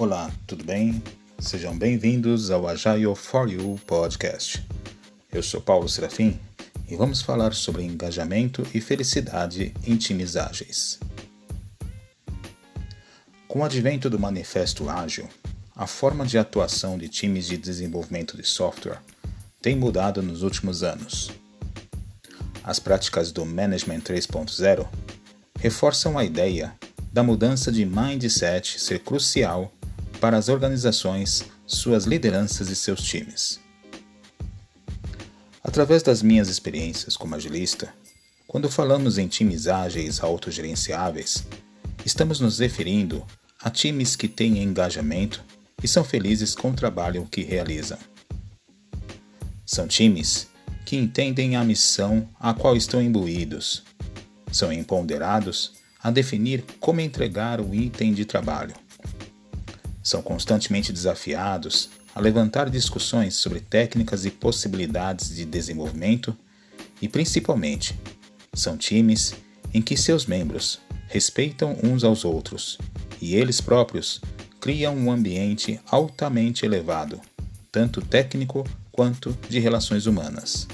Olá, tudo bem? Sejam bem-vindos ao Agile for You podcast. Eu sou Paulo Serafim e vamos falar sobre engajamento e felicidade em times ágeis. Com o advento do Manifesto Ágil, a forma de atuação de times de desenvolvimento de software tem mudado nos últimos anos. As práticas do Management 3.0 reforçam a ideia da mudança de mindset ser crucial para as organizações, suas lideranças e seus times. Através das minhas experiências como agilista, quando falamos em times ágeis autogerenciáveis, estamos nos referindo a times que têm engajamento e são felizes com o trabalho que realizam. São times que entendem a missão a qual estão imbuídos, são empoderados a definir como entregar o item de trabalho são constantemente desafiados a levantar discussões sobre técnicas e possibilidades de desenvolvimento e, principalmente, são times em que seus membros respeitam uns aos outros e eles próprios criam um ambiente altamente elevado, tanto técnico quanto de relações humanas.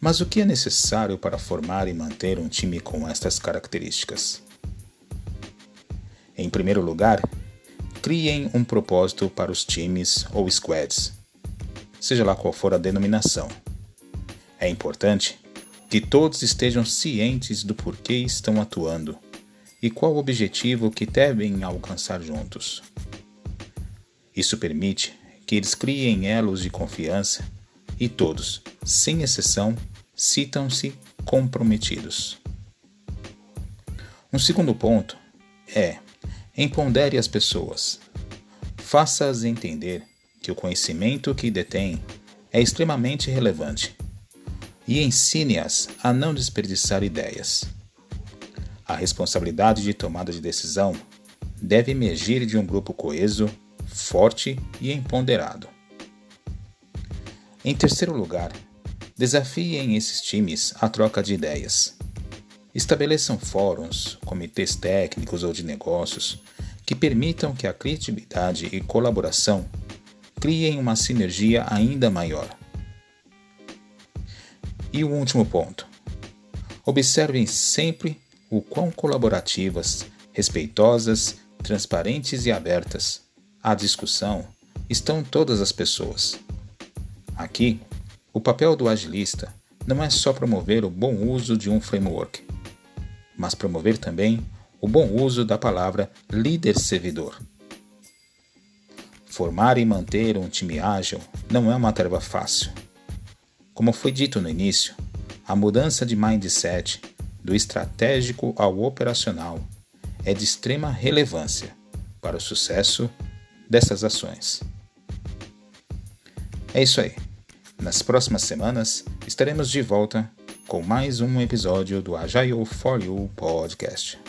Mas o que é necessário para formar e manter um time com estas características? Em primeiro lugar, criem um propósito para os times ou squads, seja lá qual for a denominação. É importante que todos estejam cientes do porquê estão atuando e qual o objetivo que devem alcançar juntos. Isso permite que eles criem elos de confiança e todos, sem exceção, citam-se comprometidos. Um segundo ponto é Empodere as pessoas. Faça-as entender que o conhecimento que detêm é extremamente relevante e ensine-as a não desperdiçar ideias. A responsabilidade de tomada de decisão deve emergir de um grupo coeso, forte e empoderado. Em terceiro lugar, desafiem esses times à troca de ideias. Estabeleçam fóruns, comitês técnicos ou de negócios que permitam que a criatividade e colaboração criem uma sinergia ainda maior. E o último ponto. Observem sempre o quão colaborativas, respeitosas, transparentes e abertas à discussão estão todas as pessoas. Aqui, o papel do agilista não é só promover o bom uso de um framework, mas promover também o bom uso da palavra líder-servidor. Formar e manter um time ágil não é uma tarefa fácil. Como foi dito no início, a mudança de mindset do estratégico ao operacional é de extrema relevância para o sucesso dessas ações. É isso aí. Nas próximas semanas estaremos de volta com mais um episódio do Agile for You Podcast.